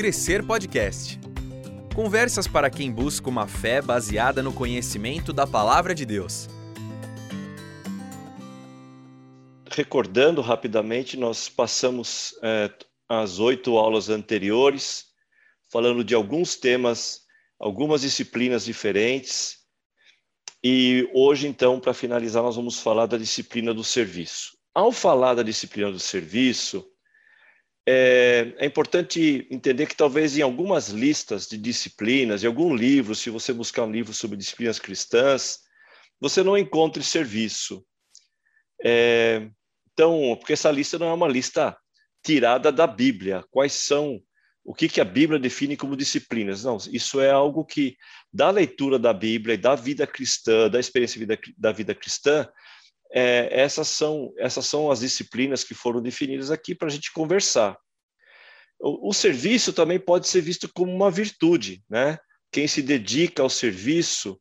Crescer Podcast. Conversas para quem busca uma fé baseada no conhecimento da palavra de Deus. Recordando rapidamente, nós passamos é, as oito aulas anteriores falando de alguns temas, algumas disciplinas diferentes. E hoje, então, para finalizar, nós vamos falar da disciplina do serviço. Ao falar da disciplina do serviço, é, é, importante entender que talvez em algumas listas de disciplinas, em algum livro, se você buscar um livro sobre disciplinas cristãs, você não encontre serviço. É, então, porque essa lista não é uma lista tirada da Bíblia. Quais são o que, que a Bíblia define como disciplinas? Não, isso é algo que, da leitura da Bíblia e da vida cristã, da experiência da vida cristã, é, essas, são, essas são as disciplinas que foram definidas aqui para a gente conversar. O, o, serviço também pode ser visto como uma virtude, né? Quem se dedica ao serviço,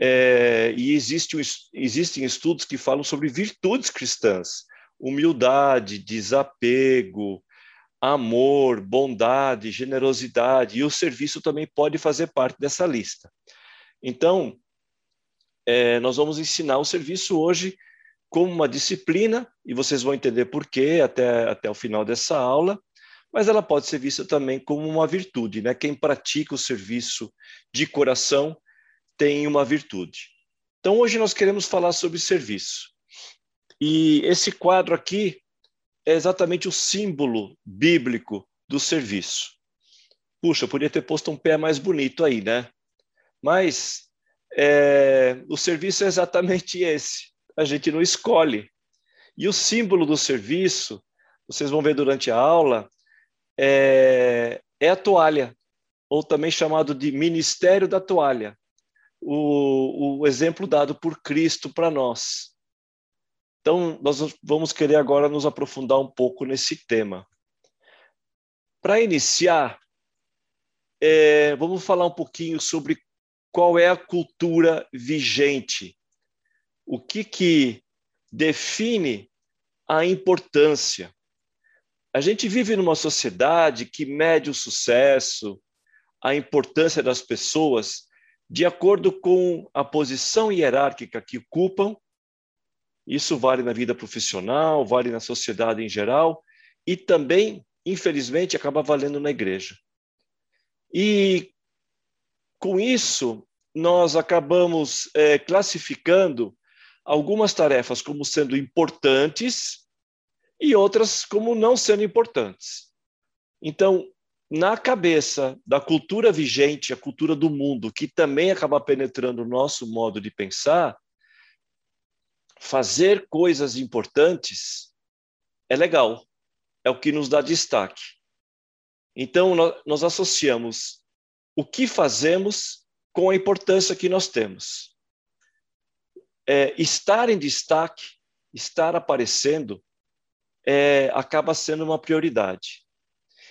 é, e existe, existem estudos que falam sobre virtudes cristãs, humildade, desapego, amor, bondade, generosidade, e o serviço também pode fazer parte dessa lista. Então, é, nós vamos ensinar o serviço hoje como uma disciplina, e vocês vão entender por quê até, até o final dessa aula, mas ela pode ser vista também como uma virtude. Né? Quem pratica o serviço de coração tem uma virtude. Então, hoje nós queremos falar sobre serviço. E esse quadro aqui é exatamente o símbolo bíblico do serviço. Puxa, podia ter posto um pé mais bonito aí, né? Mas é, o serviço é exatamente esse. A gente não escolhe. E o símbolo do serviço, vocês vão ver durante a aula, é, é a toalha, ou também chamado de ministério da toalha. O, o exemplo dado por Cristo para nós. Então, nós vamos querer agora nos aprofundar um pouco nesse tema. Para iniciar, é, vamos falar um pouquinho sobre qual é a cultura vigente, o que, que define a importância. A gente vive numa sociedade que mede o sucesso, a importância das pessoas de acordo com a posição hierárquica que ocupam. Isso vale na vida profissional, vale na sociedade em geral e também, infelizmente, acaba valendo na igreja. E com isso, nós acabamos é, classificando algumas tarefas como sendo importantes e outras como não sendo importantes. Então, na cabeça da cultura vigente, a cultura do mundo, que também acaba penetrando o nosso modo de pensar, fazer coisas importantes é legal, é o que nos dá destaque. Então, nós associamos o que fazemos com a importância que nós temos. É, estar em destaque, estar aparecendo, é, acaba sendo uma prioridade.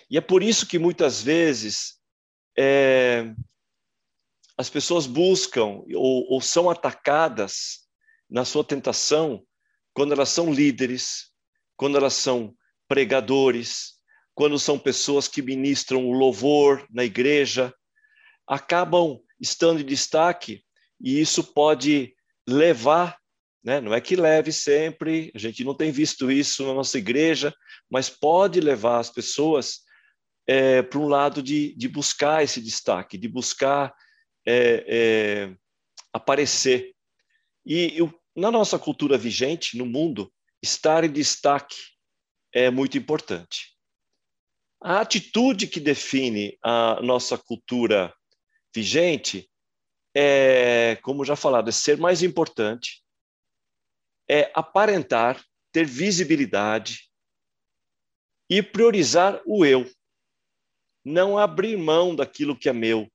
E é por isso que muitas vezes é, as pessoas buscam ou, ou são atacadas na sua tentação quando elas são líderes, quando elas são pregadores, quando são pessoas que ministram o louvor na igreja, acabam estando em destaque e isso pode levar, né? não é que leve sempre, a gente não tem visto isso na nossa igreja, mas pode levar as pessoas é, para um lado de, de buscar esse destaque, de buscar é, é, aparecer. E eu, na nossa cultura vigente, no mundo, estar em destaque é muito importante. A atitude que define a nossa cultura vigente é, como já falado, é ser mais importante, é aparentar, ter visibilidade e priorizar o eu. Não abrir mão daquilo que é meu,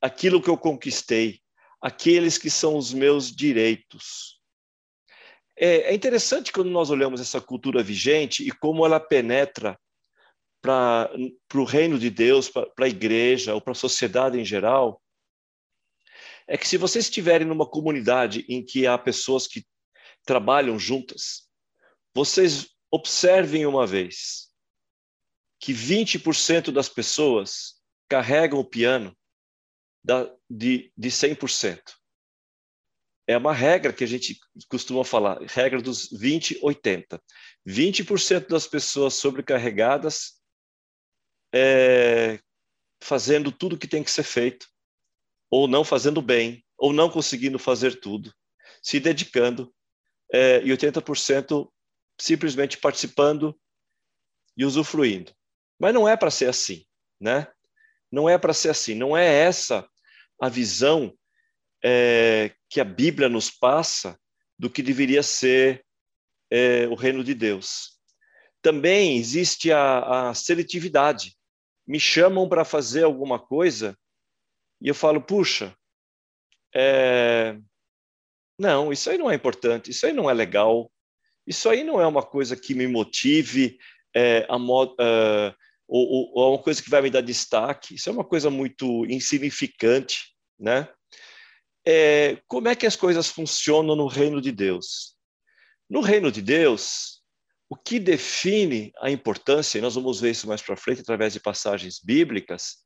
aquilo que eu conquistei, aqueles que são os meus direitos. É, é interessante quando nós olhamos essa cultura vigente e como ela penetra para o reino de Deus, para a igreja ou para a sociedade em geral, é que se vocês estiverem numa comunidade em que há pessoas que trabalham juntas, vocês observem uma vez que 20% das pessoas carregam o piano da, de, de 100%. É uma regra que a gente costuma falar, regra dos 20-80. 20% das pessoas sobrecarregadas é, fazendo tudo que tem que ser feito, ou não fazendo bem, ou não conseguindo fazer tudo, se dedicando, é, e 80% simplesmente participando e usufruindo. Mas não é para ser assim, né? Não é para ser assim, não é essa a visão é, que a Bíblia nos passa do que deveria ser é, o reino de Deus. Também existe a, a seletividade. Me chamam para fazer alguma coisa e eu falo, puxa, é... não, isso aí não é importante, isso aí não é legal, isso aí não é uma coisa que me motive, é, a uh, ou, ou, uma coisa que vai me dar destaque. Isso é uma coisa muito insignificante, né? É, como é que as coisas funcionam no reino de Deus? No reino de Deus, o que define a importância, e nós vamos ver isso mais para frente através de passagens bíblicas,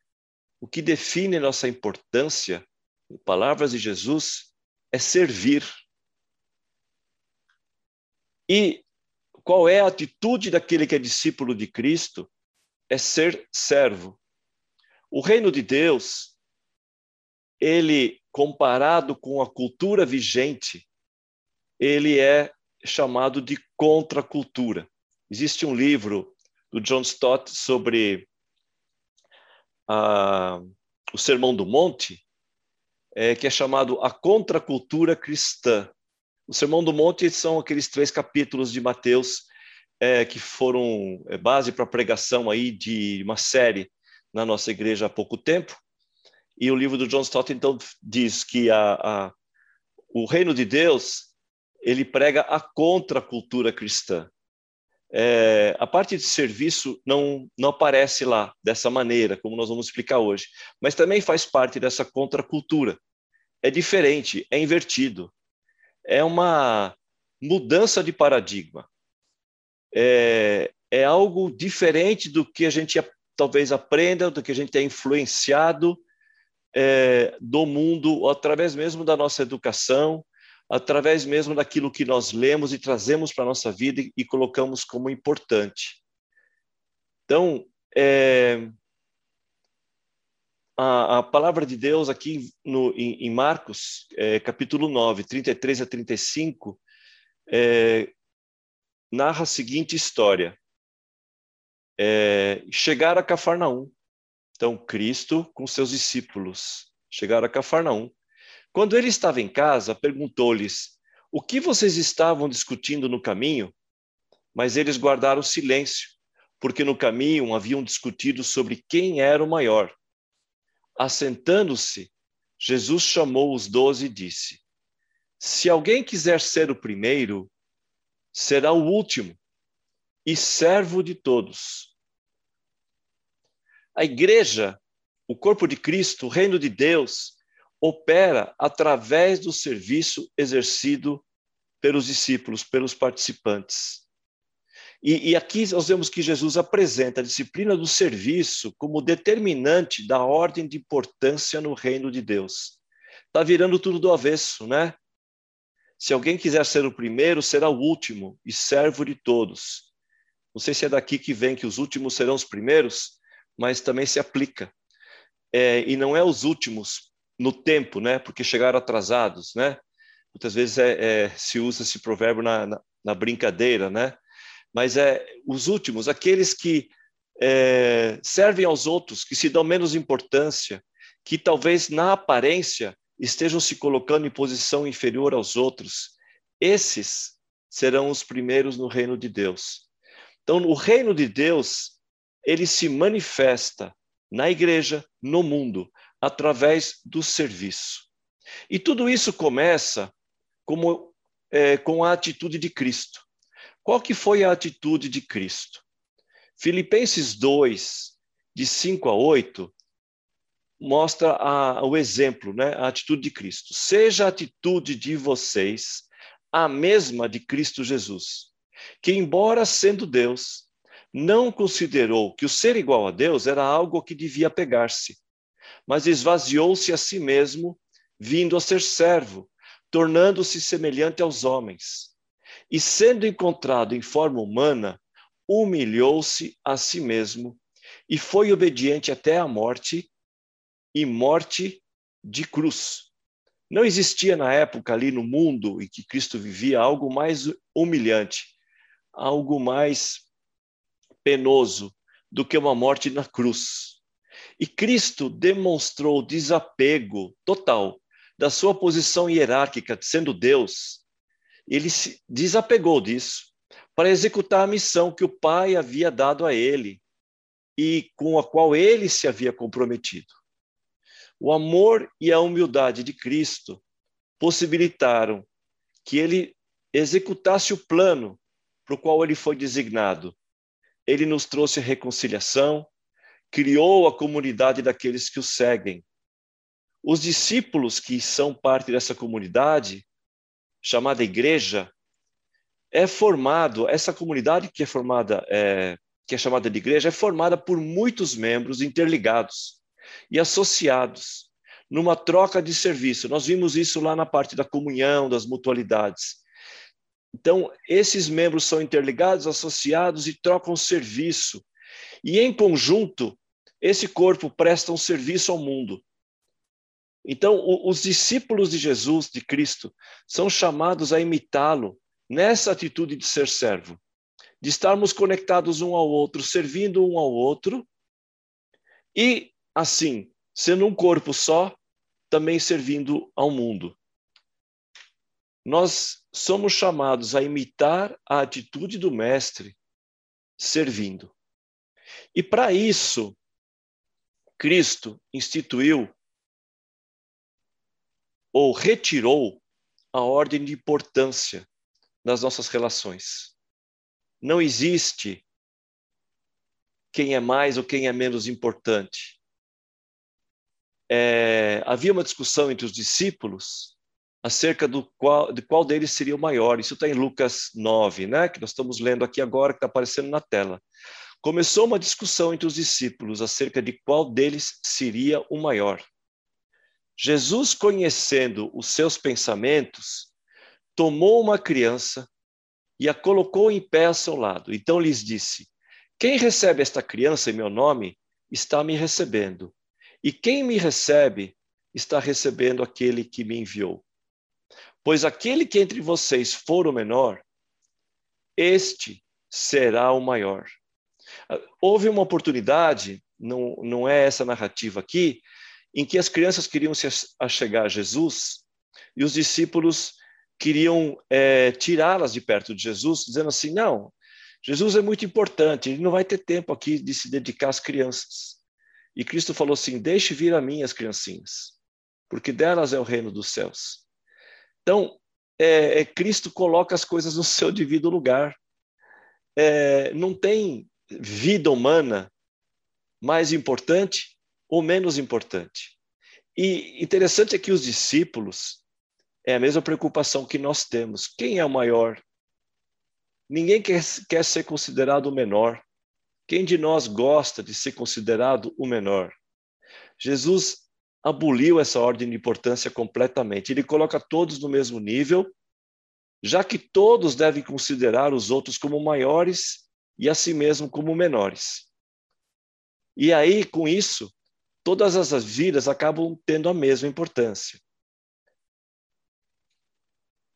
o que define nossa importância, em palavras de Jesus, é servir. E qual é a atitude daquele que é discípulo de Cristo? É ser servo. O reino de Deus, ele comparado com a cultura vigente, ele é chamado de contracultura. Existe um livro do John Stott sobre a, o Sermão do Monte, é, que é chamado A Contracultura Cristã. O Sermão do Monte são aqueles três capítulos de Mateus é, que foram é, base para a pregação aí de uma série na nossa igreja há pouco tempo. E o livro do John Stott, então, diz que a, a, o reino de Deus ele prega a contracultura cristã. É, a parte de serviço não, não aparece lá dessa maneira, como nós vamos explicar hoje, mas também faz parte dessa contracultura. É diferente, é invertido é uma mudança de paradigma. É, é algo diferente do que a gente talvez aprenda, do que a gente é influenciado é, do mundo, através mesmo da nossa educação, através mesmo daquilo que nós lemos e trazemos para a nossa vida e, colocamos como importante. Então, é, a, a, palavra de Deus aqui no, em, em Marcos, é, capítulo 9, 33 a 35, é, narra a seguinte história. É, chegaram a Cafarnaum. Então, Cristo com seus discípulos chegaram a Cafarnaum. Quando ele estava em casa, perguntou-lhes: O que vocês estavam discutindo no caminho? Mas eles guardaram silêncio, porque no caminho haviam discutido sobre quem era o maior. Assentando-se, Jesus chamou os doze e disse: Se alguém quiser ser o primeiro, será o último e servo de todos. A igreja, o corpo de Cristo, o reino de Deus, opera através do serviço exercido pelos discípulos, pelos participantes. E, e, aqui nós vemos que Jesus apresenta a disciplina do serviço como determinante da ordem de importância no reino de Deus. Está virando tudo do avesso, né? Se alguém quiser ser o primeiro, será o último e servo de todos. Não sei se é daqui que vem que os últimos serão os primeiros, mas também se aplica. É, e não é os últimos no tempo, né? Porque chegaram atrasados, né? Muitas vezes é, é, se usa esse provérbio na, na, na brincadeira, né? mas é os últimos, aqueles que é, servem aos outros, que se dão menos importância, que talvez na aparência estejam se colocando em posição inferior aos outros, esses serão os primeiros no reino de Deus. Então, o reino de Deus, ele se manifesta na igreja, no mundo, através do serviço. E tudo isso começa como, é, com a atitude de Cristo. Qual que foi a atitude de Cristo? Filipenses 2, de 5 a 8, mostra a, o exemplo, né? a atitude de Cristo. Seja a atitude de vocês a mesma de Cristo Jesus, que, embora sendo Deus, não considerou que o ser igual a Deus era algo que devia pegar-se, mas esvaziou-se a si mesmo, vindo a ser servo, tornando-se semelhante aos homens. E sendo encontrado em forma humana, humilhou-se a si mesmo e foi obediente até a morte e morte de cruz. Não existia na época ali no mundo em que Cristo vivia algo mais humilhante, algo mais penoso do que uma morte na cruz. E Cristo demonstrou desapego total da sua posição hierárquica, sendo Deus. Ele se desapegou disso para executar a missão que o Pai havia dado a ele e com a qual ele se havia comprometido. O amor e a humildade de Cristo possibilitaram que ele executasse o plano para o qual ele foi designado. Ele nos trouxe reconciliação, criou a comunidade daqueles que o seguem. Os discípulos que são parte dessa comunidade, chamada igreja, é formado, essa comunidade que é formada, é, que é chamada de igreja, é formada por muitos membros interligados e associados numa troca de serviço. Nós vimos isso lá na parte da comunhão, das mutualidades. Então, esses membros são interligados, associados e trocam serviço. E em conjunto, esse corpo presta um serviço ao mundo. Então, os discípulos de Jesus, de Cristo, são chamados a imitá-lo nessa atitude de ser servo, de estarmos conectados um ao outro, servindo um ao outro, e assim, sendo um corpo só, também servindo ao mundo. Nós somos chamados a imitar a atitude do Mestre, servindo. E para isso, Cristo instituiu ou retirou a ordem de importância nas nossas relações. Não existe quem é mais ou quem é menos importante. É, havia uma discussão entre os discípulos acerca do qual, de qual deles seria o maior. Isso está em Lucas 9, né, que nós estamos lendo aqui agora, que está aparecendo na tela. Começou uma discussão entre os discípulos acerca de qual deles seria o maior. Jesus, conhecendo os seus pensamentos, tomou uma criança e a colocou em pé a seu lado. Então lhes disse: Quem recebe esta criança em meu nome está me recebendo, e quem me recebe está recebendo aquele que me enviou. Pois aquele que entre vocês for o menor, este será o maior. Houve uma oportunidade, não, não é essa narrativa aqui, em que as crianças queriam se achegar a Jesus e os discípulos queriam é, tirá-las de perto de Jesus, dizendo assim: não, Jesus é muito importante, ele não vai ter tempo aqui de se dedicar às crianças. E Cristo falou assim: deixe vir a mim as criancinhas, porque delas é o reino dos céus. Então, é, é, Cristo coloca as coisas no seu devido lugar. É, não tem vida humana mais importante ou menos importante. E interessante é que os discípulos, é a mesma preocupação que nós temos. Quem é o maior? Ninguém quer, quer ser considerado o menor. Quem de nós gosta de ser considerado o menor? Jesus aboliu essa ordem de importância completamente. Ele coloca todos no mesmo nível, já que todos devem considerar os outros como maiores e a si mesmo como menores. E aí, com isso, todas as vidas acabam tendo a mesma importância.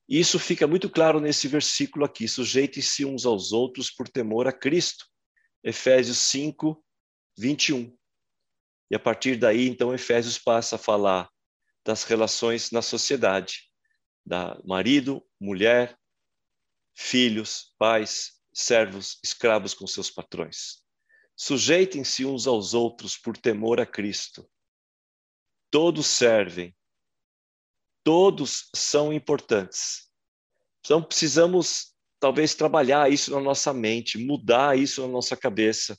E isso fica muito claro nesse versículo aqui: sujeitem-se uns aos outros por temor a Cristo. Efésios 5, 21. E a partir daí, então, Efésios passa a falar das relações na sociedade, da marido, mulher, filhos, pais, servos, escravos com seus patrões. Sujeitem-se uns aos outros por temor a Cristo. Todos servem, todos são importantes. Então precisamos talvez trabalhar isso na nossa mente, mudar isso na nossa cabeça.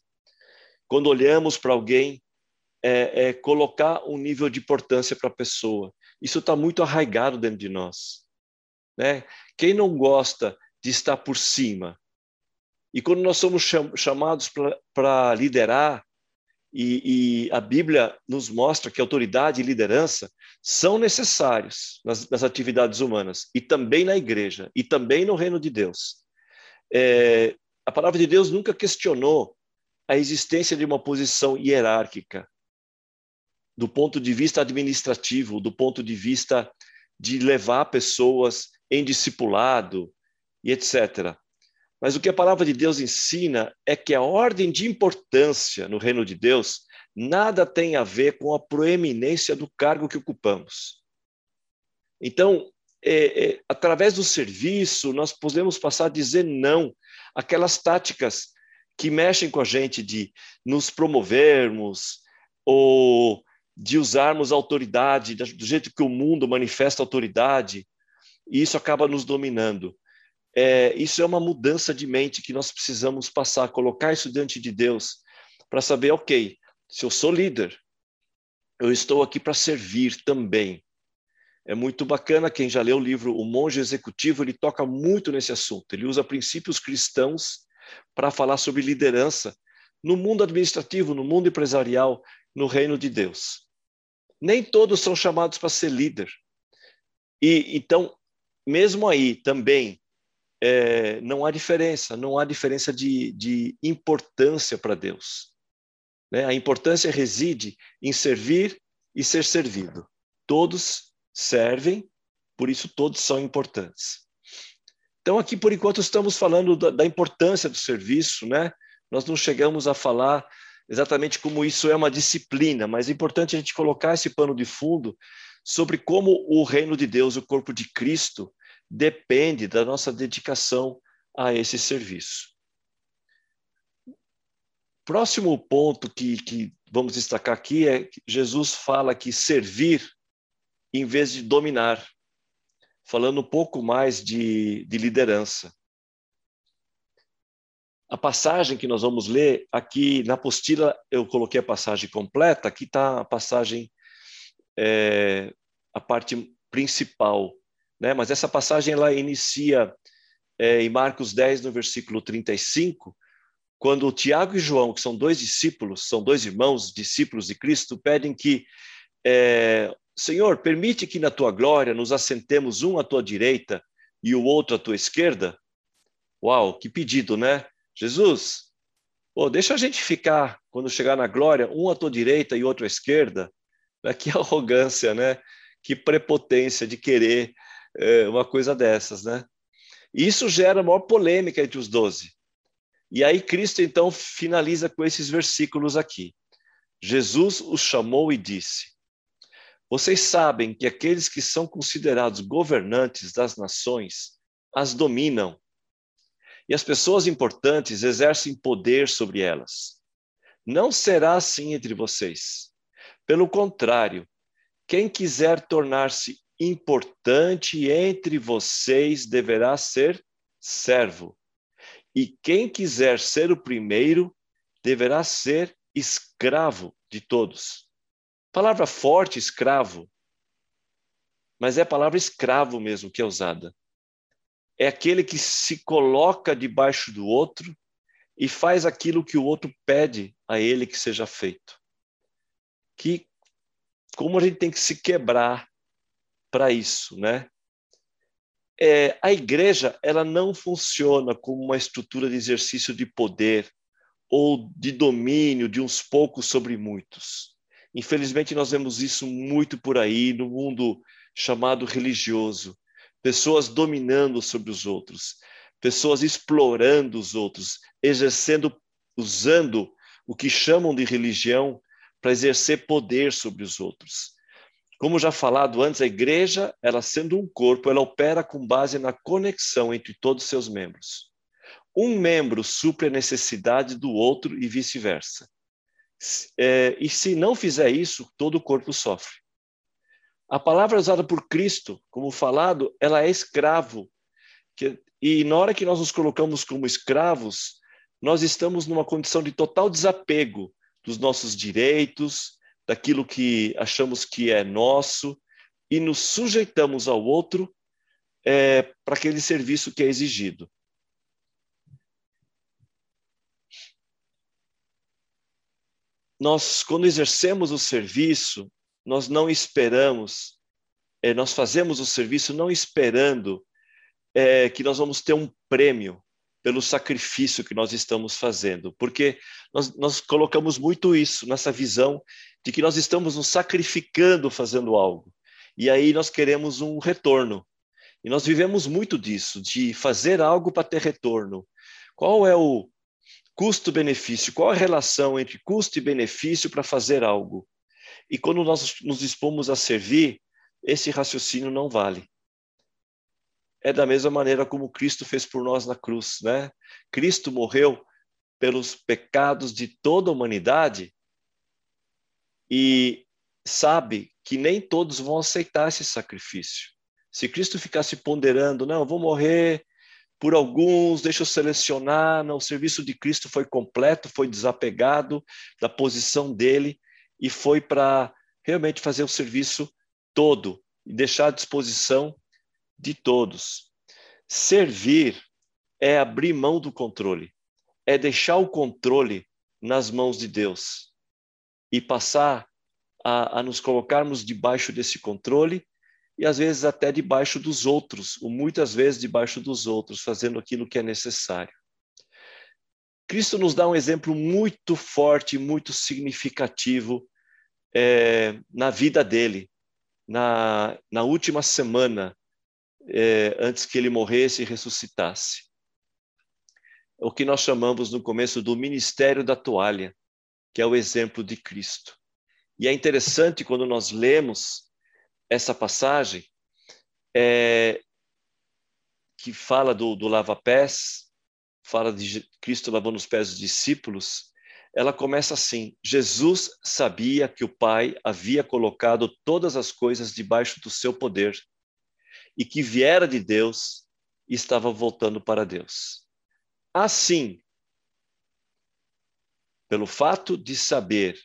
Quando olhamos para alguém, é, é, colocar um nível de importância para a pessoa. Isso está muito arraigado dentro de nós. Né? Quem não gosta de estar por cima? E quando nós somos chamados para liderar, e, e, a Bíblia nos mostra que autoridade e liderança são necessários nas, nas atividades humanas, e também na igreja, e também no reino de Deus. É, a palavra de Deus nunca questionou a existência de uma posição hierárquica, do ponto de vista administrativo, do ponto de vista de levar pessoas em discipulado e etc. Mas o que a palavra de Deus ensina é que a ordem de importância no reino de Deus nada tem a ver com a proeminência do cargo que ocupamos. Então, é, é, através do serviço, nós podemos passar a dizer não aquelas táticas que mexem com a gente de nos promovermos ou de usarmos a autoridade do jeito que o mundo manifesta autoridade, e isso acaba nos dominando é, isso é uma mudança de mente que nós precisamos passar, colocar isso diante de Deus, para saber, ok, se eu sou líder, eu estou aqui para servir também. É muito bacana quem já leu o livro O Monge Executivo, ele toca muito nesse assunto. Ele usa princípios cristãos para falar sobre liderança no mundo administrativo, no mundo empresarial, no reino de Deus. Nem todos são chamados para ser líder. E então, mesmo aí também é, não há diferença, não há diferença de, de importância para Deus. Né? A importância reside em servir e ser servido. Todos servem, por isso todos são importantes. Então, aqui, por enquanto, estamos falando da, da importância do serviço, né? Nós não chegamos a falar exatamente como isso é uma disciplina, mas é importante a gente colocar esse pano de fundo sobre como o reino de Deus, o corpo de Cristo, depende da nossa dedicação a esse serviço. Próximo ponto que, que vamos destacar aqui é que Jesus fala que servir em vez de dominar, falando um pouco mais de, de liderança. A passagem que nós vamos ler aqui na apostila, eu coloquei a passagem completa, aqui está a passagem, é, a parte principal né? Mas essa passagem ela inicia é, em Marcos 10, no versículo 35, quando Tiago e João, que são dois discípulos, são dois irmãos, discípulos de Cristo, pedem que, é, Senhor, permite que na tua glória nos assentemos um à tua direita e o outro à tua esquerda. Uau, que pedido, né? Jesus, pô, deixa a gente ficar, quando chegar na glória, um à tua direita e outro à esquerda. Que arrogância, né? Que prepotência de querer uma coisa dessas, né? Isso gera maior polêmica entre os doze. E aí Cristo então finaliza com esses versículos aqui. Jesus os chamou e disse: Vocês sabem que aqueles que são considerados governantes das nações as dominam. E as pessoas importantes exercem poder sobre elas. Não será assim entre vocês. Pelo contrário, quem quiser tornar-se importante entre vocês deverá ser servo. E quem quiser ser o primeiro deverá ser escravo de todos. Palavra forte, escravo. Mas é a palavra escravo mesmo que é usada. É aquele que se coloca debaixo do outro e faz aquilo que o outro pede a ele que seja feito. Que como a gente tem que se quebrar para isso, né? É, a igreja ela não funciona como uma estrutura de exercício de poder ou de domínio de uns poucos sobre muitos. Infelizmente nós vemos isso muito por aí no mundo chamado religioso, pessoas dominando sobre os outros, pessoas explorando os outros, exercendo, usando o que chamam de religião para exercer poder sobre os outros. Como já falado antes, a igreja, ela sendo um corpo, ela opera com base na conexão entre todos os seus membros. Um membro supre a necessidade do outro e vice-versa. É, e se não fizer isso, todo o corpo sofre. A palavra usada por Cristo, como falado, ela é escravo. Que, e na hora que nós nos colocamos como escravos, nós estamos numa condição de total desapego dos nossos direitos, daquilo que achamos que é nosso e nos sujeitamos ao outro é, para aquele serviço que é exigido. Nós, quando exercemos o serviço, nós não esperamos, é, nós fazemos o serviço não esperando é, que nós vamos ter um prêmio, pelo sacrifício que nós estamos fazendo, porque nós, nós colocamos muito isso nessa visão de que nós estamos nos sacrificando fazendo algo, e aí nós queremos um retorno. E nós vivemos muito disso, de fazer algo para ter retorno. Qual é o custo-benefício? Qual a relação entre custo e benefício para fazer algo? E quando nós nos dispomos a servir, esse raciocínio não vale. É da mesma maneira como Cristo fez por nós na cruz, né? Cristo morreu pelos pecados de toda a humanidade e sabe que nem todos vão aceitar esse sacrifício. Se Cristo ficasse ponderando, não, vou morrer por alguns, deixa eu selecionar, não, o serviço de Cristo foi completo, foi desapegado da posição dele e foi para realmente fazer o serviço todo e deixar à disposição de todos. Servir é abrir mão do controle, é deixar o controle nas mãos de Deus e passar a, a nos colocarmos debaixo desse controle e às vezes até debaixo dos outros, ou muitas vezes debaixo dos outros, fazendo aquilo que é necessário. Cristo nos dá um exemplo muito forte, muito significativo é, na vida dele, na, na última semana, é, antes que ele morresse e ressuscitasse. O que nós chamamos no começo do ministério da toalha, que é o exemplo de Cristo. E é interessante quando nós lemos essa passagem é, que fala do, do lava-pés, fala de Cristo lavando os pés dos discípulos, ela começa assim: Jesus sabia que o Pai havia colocado todas as coisas debaixo do seu poder e que viera de Deus estava voltando para Deus. Assim, pelo fato de saber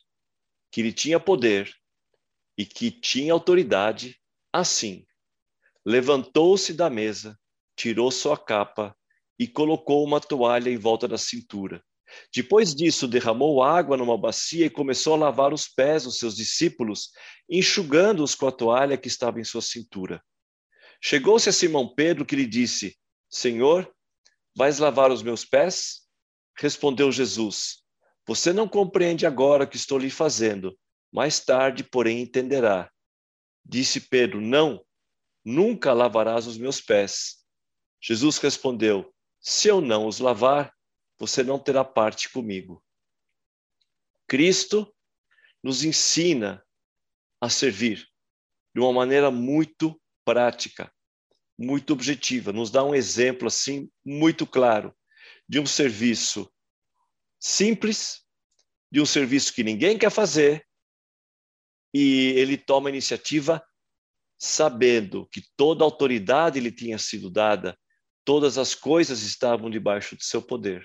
que ele tinha poder, e que tinha autoridade, assim, levantou-se da mesa, tirou sua capa e colocou uma toalha em volta da cintura. Depois disso, derramou água numa bacia e começou a lavar os pés dos seus discípulos, enxugando-os com a toalha que estava em sua cintura. Chegou-se a Simão Pedro que lhe disse: Senhor, vais lavar os meus pés? Respondeu Jesus: Você não compreende agora o que estou lhe fazendo, mais tarde, porém, entenderá. Disse Pedro: Não, nunca lavarás os meus pés. Jesus respondeu: Se eu não os lavar, você não terá parte comigo. Cristo nos ensina a servir de uma maneira muito prática, muito objetiva, nos dá um exemplo assim muito claro de um serviço simples, de um serviço que ninguém quer fazer, e ele toma a iniciativa sabendo que toda a autoridade lhe tinha sido dada, todas as coisas estavam debaixo do seu poder.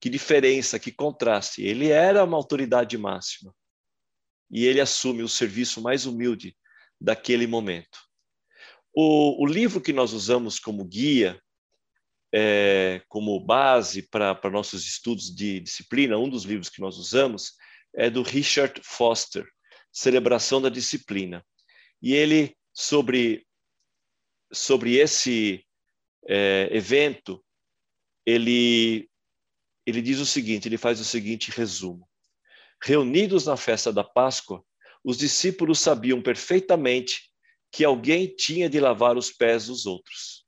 Que diferença, que contraste. Ele era uma autoridade máxima e ele assume o serviço mais humilde daquele momento. O, o livro que nós usamos como guia, é, como base para nossos estudos de disciplina, um dos livros que nós usamos é do Richard Foster celebração da disciplina. E ele, sobre, sobre esse é, evento, ele, ele diz o seguinte: ele faz o seguinte resumo. Reunidos na festa da Páscoa, os discípulos sabiam perfeitamente que alguém tinha de lavar os pés dos outros.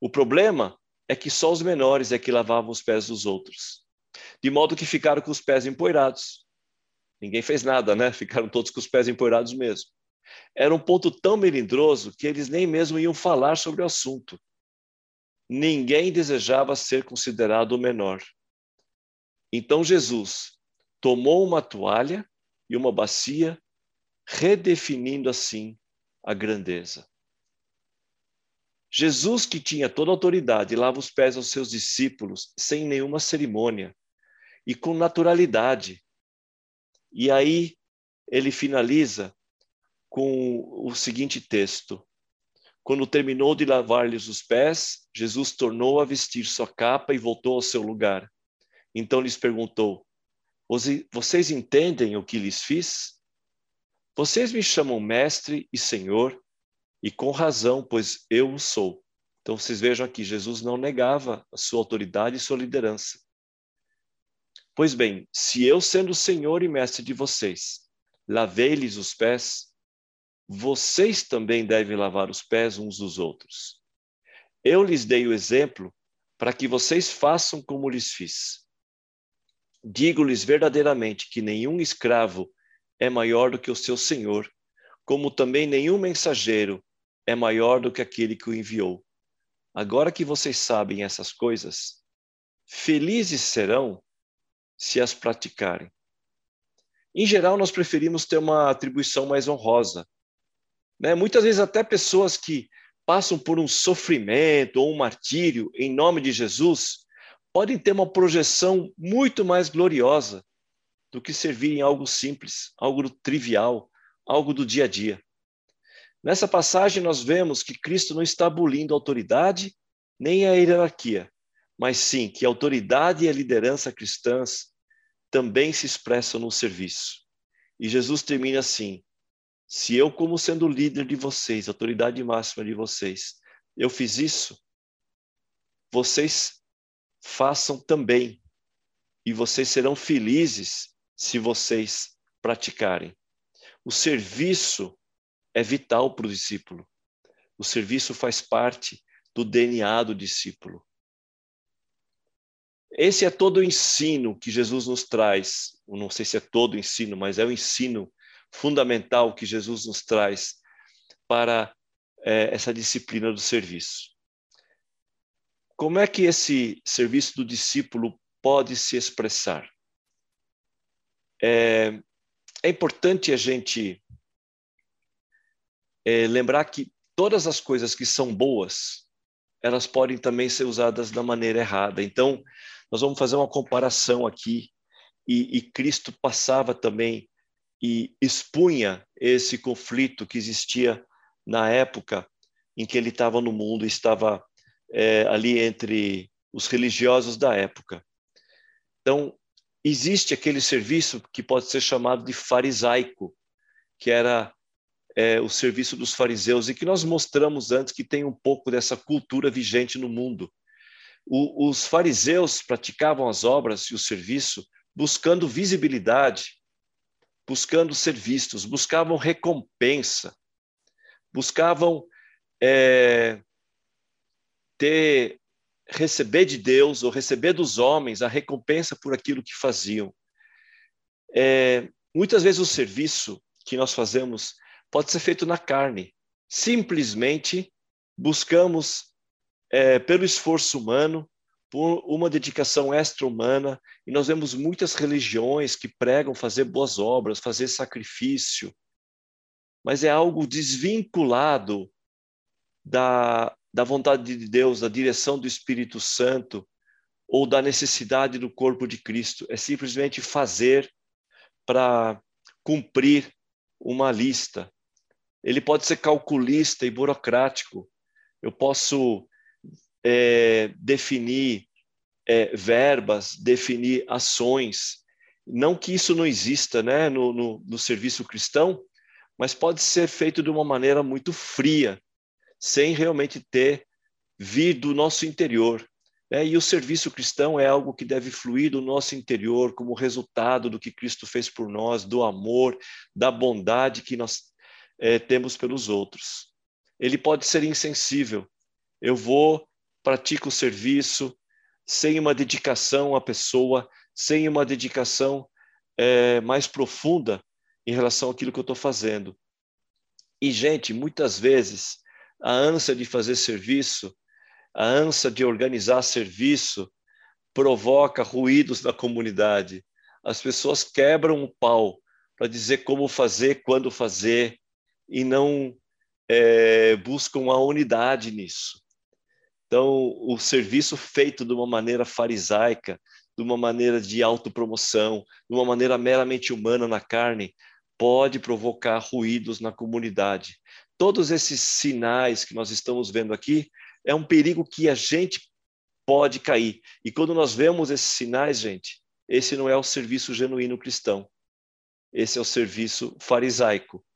O problema é que só os menores é que lavavam os pés dos outros, de modo que ficaram com os pés empoeirados. Ninguém fez nada, né? Ficaram todos com os pés empoeirados mesmo. Era um ponto tão melindroso que eles nem mesmo iam falar sobre o assunto. Ninguém desejava ser considerado o menor. Então Jesus tomou uma toalha e uma bacia, redefinindo assim a grandeza. Jesus, que tinha toda a autoridade, lava os pés aos seus discípulos sem nenhuma cerimônia e com naturalidade, e aí ele finaliza com o seguinte texto: Quando terminou de lavar-lhes os pés, Jesus tornou a vestir sua capa e voltou ao seu lugar. Então lhes perguntou: Vocês entendem o que lhes fiz? Vocês me chamam mestre e senhor, e com razão, pois eu o sou. Então vocês vejam aqui, Jesus não negava a sua autoridade e sua liderança. Pois bem, se eu, sendo senhor e mestre de vocês, lavei-lhes os pés, vocês também devem lavar os pés uns dos outros. Eu lhes dei o exemplo para que vocês façam como lhes fiz. Digo-lhes verdadeiramente que nenhum escravo é maior do que o seu senhor, como também nenhum mensageiro é maior do que aquele que o enviou. Agora que vocês sabem essas coisas, felizes serão se as praticarem. Em geral, nós preferimos ter uma atribuição mais honrosa, né? Muitas vezes, até pessoas que passam por um sofrimento ou um martírio em nome de Jesus podem ter uma projeção muito mais gloriosa do que servir em algo simples, algo trivial, algo do dia a dia. Nessa passagem, nós vemos que Cristo não está abolindo a autoridade nem a hierarquia, mas sim que a autoridade e a liderança cristãs também se expressam no serviço. E Jesus termina assim: se eu, como sendo líder de vocês, autoridade máxima de vocês, eu fiz isso, vocês façam também. E vocês serão felizes se vocês praticarem. O serviço é vital para o discípulo. O serviço faz parte do DNA do discípulo. Esse é todo o ensino que Jesus nos traz. Eu não sei se é todo o ensino, mas é o ensino fundamental que Jesus nos traz para é, essa disciplina do serviço. Como é que esse serviço do discípulo pode se expressar? É, é importante a gente é, lembrar que todas as coisas que são boas, elas podem também ser usadas da maneira errada. Então, nós vamos fazer uma comparação aqui, e, e Cristo passava também e expunha esse conflito que existia na época em que ele estava no mundo, estava é, ali entre os religiosos da época. Então, existe aquele serviço que pode ser chamado de farisaico, que era é, o serviço dos fariseus, e que nós mostramos antes que tem um pouco dessa cultura vigente no mundo. O, os fariseus praticavam as obras e o serviço buscando visibilidade, buscando ser vistos, buscavam recompensa, buscavam é, ter receber de Deus ou receber dos homens a recompensa por aquilo que faziam. É, muitas vezes o serviço que nós fazemos pode ser feito na carne. Simplesmente buscamos, é, pelo esforço humano, por uma dedicação extra-humana, e nós vemos muitas religiões que pregam fazer boas obras, fazer sacrifício, mas é algo desvinculado da, da vontade de Deus, da direção do Espírito Santo, ou da necessidade do corpo de Cristo. É simplesmente fazer para cumprir uma lista. Ele pode ser calculista e burocrático. Eu posso é, definir é, verbas, definir ações. Não que isso não exista né, no, no, no serviço cristão, mas pode ser feito de uma maneira muito fria, sem realmente ter vir do nosso interior. Né? E o serviço cristão é algo que deve fluir do nosso interior como resultado do que Cristo fez por nós, do amor, da bondade que nós é, temos pelos outros. Ele pode ser insensível. Eu vou pratica o serviço sem uma dedicação à pessoa, sem uma dedicação é, mais profunda em relação àquilo que eu estou fazendo. E, gente, muitas vezes a ânsia de fazer serviço, a ânsia de organizar serviço, provoca ruídos na comunidade. As pessoas quebram o pau para dizer como fazer, quando fazer, e não é, buscam a unidade nisso. Então, o serviço feito de uma maneira farisaica, de uma maneira de autopromoção, de uma maneira meramente humana na carne, pode provocar ruídos na comunidade. Todos esses sinais que nós estamos vendo aqui é um perigo que a gente pode cair. E quando nós vemos esses sinais, gente, esse não é o serviço genuíno cristão. Esse é o serviço farisaico,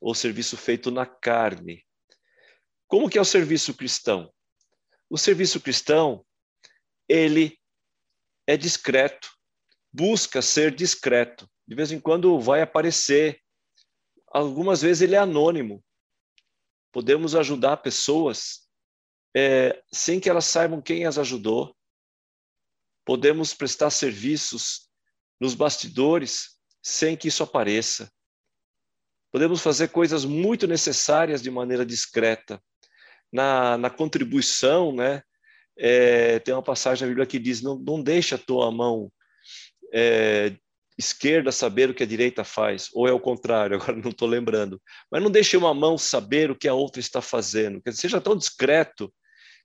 ou serviço feito na carne. Como que é o serviço cristão? O serviço cristão, ele é discreto, busca ser discreto. De vez em quando vai aparecer. Algumas vezes ele é anônimo. Podemos ajudar pessoas é, sem que elas saibam quem as ajudou. Podemos prestar serviços nos bastidores sem que isso apareça. Podemos fazer coisas muito necessárias de maneira discreta. Na, na contribuição, né, é, tem uma passagem na Bíblia que diz: não, não deixa a tua mão é, esquerda saber o que a direita faz, ou é o contrário, agora não estou lembrando. Mas não deixe uma mão saber o que a outra está fazendo. Quer dizer, seja tão discreto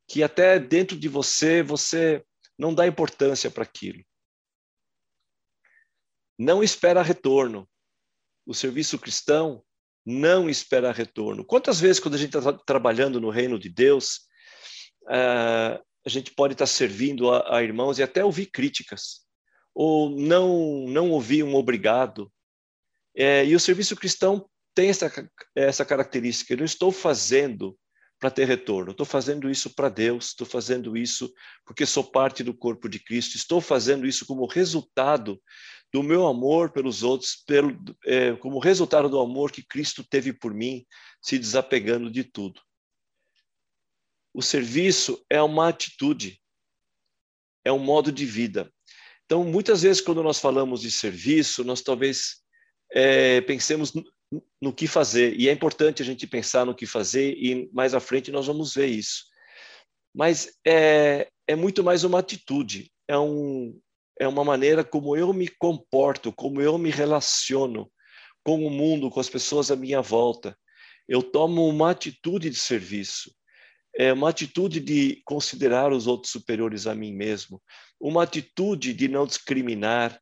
que até dentro de você, você não dá importância para aquilo. Não espera retorno. O serviço cristão não espera retorno. Quantas vezes, quando a gente está trabalhando no reino de Deus, uh, a gente pode estar tá servindo a irmãos e até ouvir críticas, ou não, não ouvir um obrigado. É, e o serviço cristão tem essa, essa característica. Eu não estou fazendo para ter retorno. Estou fazendo isso para Deus, estou fazendo isso porque sou parte do corpo de Cristo, estou fazendo isso como resultado do meu amor pelos outros, pelo, é, como resultado do amor que Cristo teve por mim, se desapegando de tudo. O serviço é uma atitude, é um modo de vida. Então, muitas vezes, quando nós falamos de serviço, nós talvez é, pensemos no que fazer. E é importante a gente pensar no que fazer, e mais à frente nós vamos ver isso. Mas é, é muito mais uma atitude, é, um, é uma maneira como eu me comporto, como eu me relaciono com o mundo, com as pessoas à minha volta. Eu tomo uma atitude de serviço, é uma atitude de considerar os outros superiores a mim mesmo, uma atitude de não discriminar,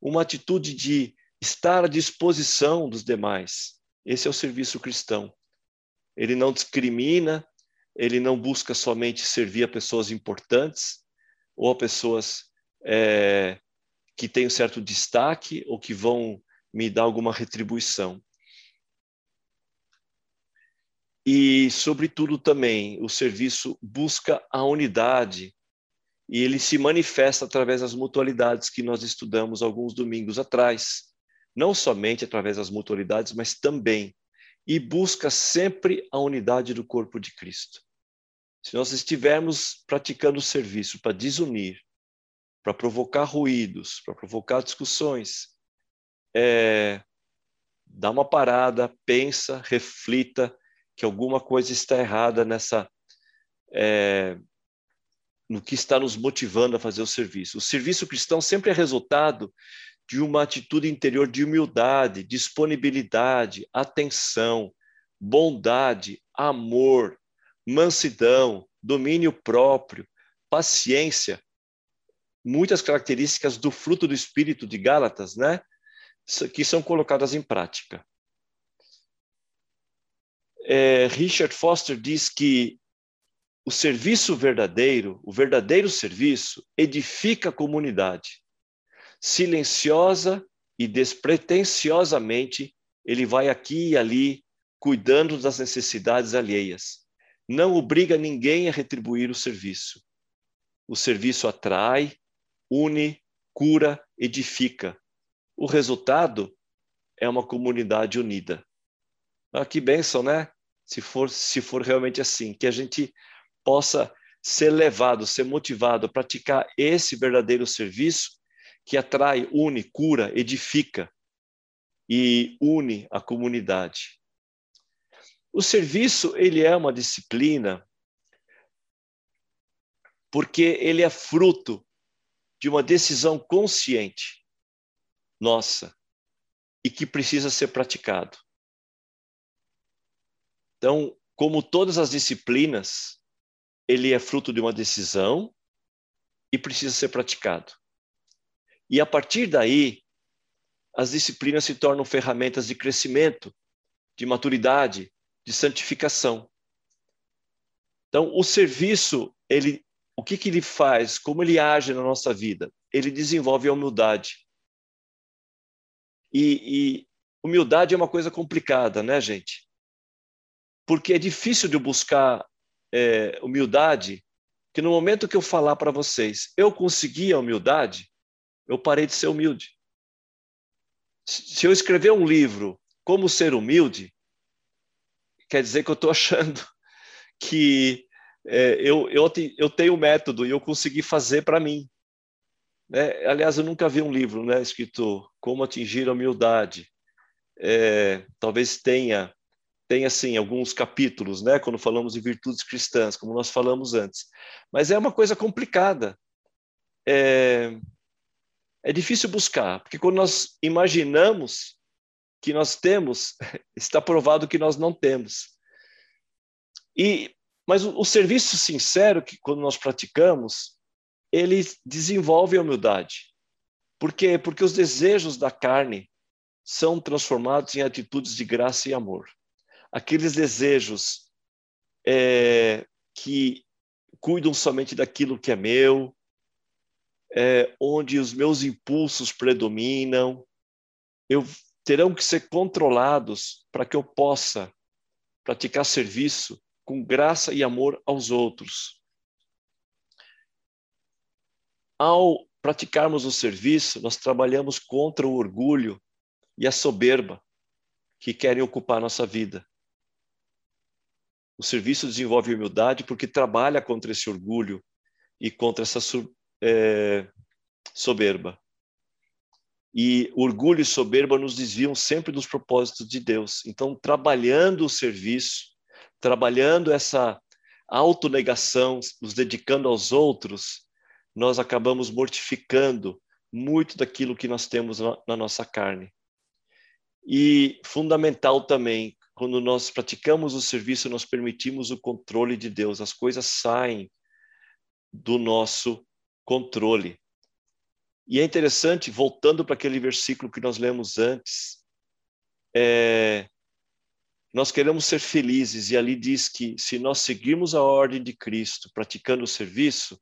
uma atitude de estar à disposição dos demais. Esse é o serviço cristão. Ele não discrimina, ele não busca somente servir a pessoas importantes ou a pessoas é, que têm um certo destaque ou que vão me dar alguma retribuição. E, sobretudo, também, o serviço busca a unidade e ele se manifesta através das mutualidades que nós estudamos alguns domingos atrás não somente através das mutualidades, mas também, e busca sempre a unidade do corpo de Cristo. Se nós estivermos praticando o serviço para desunir, para provocar ruídos, para provocar discussões, é, dá uma parada, pensa, reflita que alguma coisa está errada nessa é, no que está nos motivando a fazer o serviço. O serviço cristão sempre é resultado de uma atitude interior de humildade, disponibilidade, atenção, bondade, amor, mansidão, domínio próprio, paciência, muitas características do fruto do espírito de Gálatas, né? Que são colocadas em prática. É, Richard Foster diz que o serviço verdadeiro, o verdadeiro serviço, edifica a comunidade silenciosa e despretensiosamente, ele vai aqui e ali cuidando das necessidades alheias. Não obriga ninguém a retribuir o serviço. O serviço atrai, une, cura, edifica. O resultado é uma comunidade unida. Ah, que bênção, né? Se for, se for realmente assim, que a gente possa ser levado, ser motivado a praticar esse verdadeiro serviço que atrai, une, cura, edifica e une a comunidade. O serviço, ele é uma disciplina porque ele é fruto de uma decisão consciente nossa e que precisa ser praticado. Então, como todas as disciplinas, ele é fruto de uma decisão e precisa ser praticado. E a partir daí, as disciplinas se tornam ferramentas de crescimento, de maturidade, de santificação. Então, o serviço, ele o que, que ele faz, como ele age na nossa vida? Ele desenvolve a humildade. E, e humildade é uma coisa complicada, né, gente? Porque é difícil de buscar é, humildade, que no momento que eu falar para vocês, eu consegui a humildade, eu parei de ser humilde. Se eu escrever um livro, Como Ser Humilde, quer dizer que eu estou achando que é, eu, eu, eu tenho o método e eu consegui fazer para mim. Né? Aliás, eu nunca vi um livro né, escrito Como Atingir a Humildade. É, talvez tenha, tenha assim, alguns capítulos, né, quando falamos de virtudes cristãs, como nós falamos antes. Mas é uma coisa complicada. É, é difícil buscar, porque quando nós imaginamos que nós temos, está provado que nós não temos. E mas o, o serviço sincero que quando nós praticamos, ele desenvolve a humildade. Por quê? Porque os desejos da carne são transformados em atitudes de graça e amor. Aqueles desejos é, que cuidam somente daquilo que é meu, é, onde os meus impulsos predominam, eu terão que ser controlados para que eu possa praticar serviço com graça e amor aos outros. Ao praticarmos o serviço, nós trabalhamos contra o orgulho e a soberba que querem ocupar nossa vida. O serviço desenvolve humildade porque trabalha contra esse orgulho e contra essa é, soberba. E orgulho e soberba nos desviam sempre dos propósitos de Deus. Então, trabalhando o serviço, trabalhando essa autonegação, nos dedicando aos outros, nós acabamos mortificando muito daquilo que nós temos na, na nossa carne. E fundamental também, quando nós praticamos o serviço, nós permitimos o controle de Deus, as coisas saem do nosso controle. E é interessante, voltando para aquele versículo que nós lemos antes, é, nós queremos ser felizes, e ali diz que se nós seguirmos a ordem de Cristo, praticando o serviço,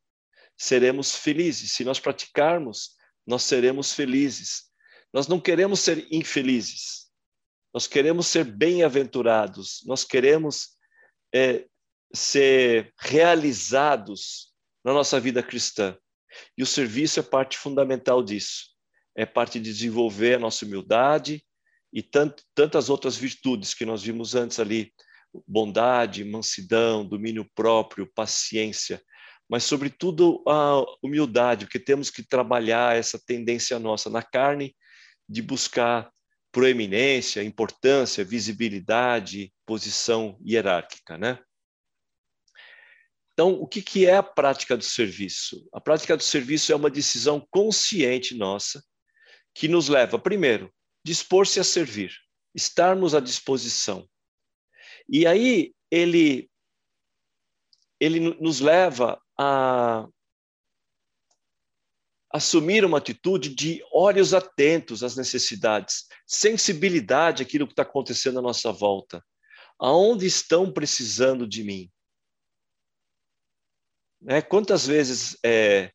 seremos felizes. Se nós praticarmos, nós seremos felizes. Nós não queremos ser infelizes. Nós queremos ser bem-aventurados. Nós queremos é, ser realizados na nossa vida cristã. E o serviço é parte fundamental disso. É parte de desenvolver a nossa humildade, e tant, tantas outras virtudes que nós vimos antes ali, bondade, mansidão, domínio próprio, paciência, mas sobretudo a humildade, porque temos que trabalhar essa tendência nossa na carne de buscar proeminência, importância, visibilidade, posição hierárquica, né? Então, o que, que é a prática do serviço? A prática do serviço é uma decisão consciente nossa que nos leva, primeiro, dispor-se a servir, estarmos à disposição. E aí ele ele nos leva a assumir uma atitude de olhos atentos às necessidades, sensibilidade àquilo que está acontecendo à nossa volta. Aonde estão precisando de mim? Né? Quantas vezes é,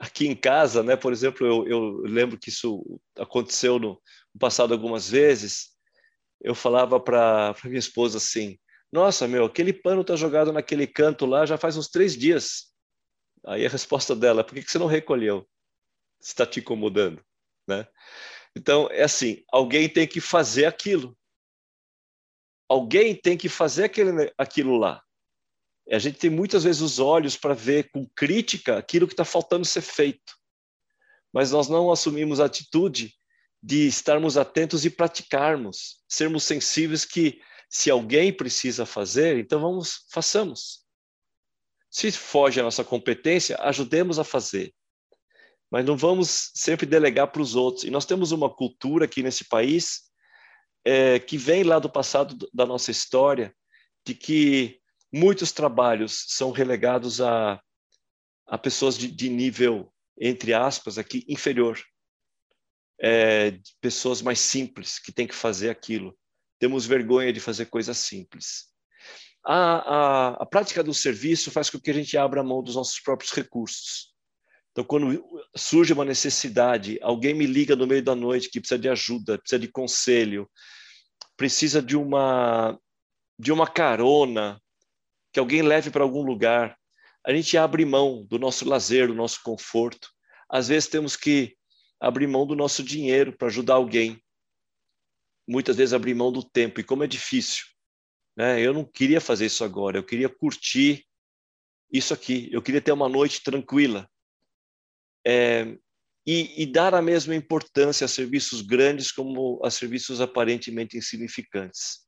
aqui em casa, né? Por exemplo, eu, eu lembro que isso aconteceu no, no passado algumas vezes. Eu falava para minha esposa assim: Nossa, meu, aquele pano está jogado naquele canto lá já faz uns três dias. Aí a resposta dela: Por que, que você não recolheu? Está te incomodando, né? Então é assim: alguém tem que fazer aquilo. Alguém tem que fazer aquele, aquilo lá. A gente tem muitas vezes os olhos para ver com crítica aquilo que está faltando ser feito. Mas nós não assumimos a atitude de estarmos atentos e praticarmos, sermos sensíveis que se alguém precisa fazer, então vamos, façamos. Se foge a nossa competência, ajudemos a fazer. Mas não vamos sempre delegar para os outros. E nós temos uma cultura aqui nesse país é, que vem lá do passado da nossa história, de que muitos trabalhos são relegados a, a pessoas de, de nível, entre aspas, aqui, inferior. É, pessoas mais simples que têm que fazer aquilo. Temos vergonha de fazer coisas simples. A, a, a prática do serviço faz com que a gente abra mão dos nossos próprios recursos. Então, quando surge uma necessidade, alguém me liga no meio da noite que precisa de ajuda, precisa de conselho, precisa de uma de uma carona, que alguém leve para algum lugar. A gente abre mão do nosso lazer, do nosso conforto. Às vezes temos que abrir mão do nosso dinheiro para ajudar alguém. Muitas vezes abrir mão do tempo. E como é difícil. Né? Eu não queria fazer isso agora. Eu queria curtir isso aqui. Eu queria ter uma noite tranquila. É, e, e, dar a mesma importância a serviços grandes como a serviços aparentemente insignificantes.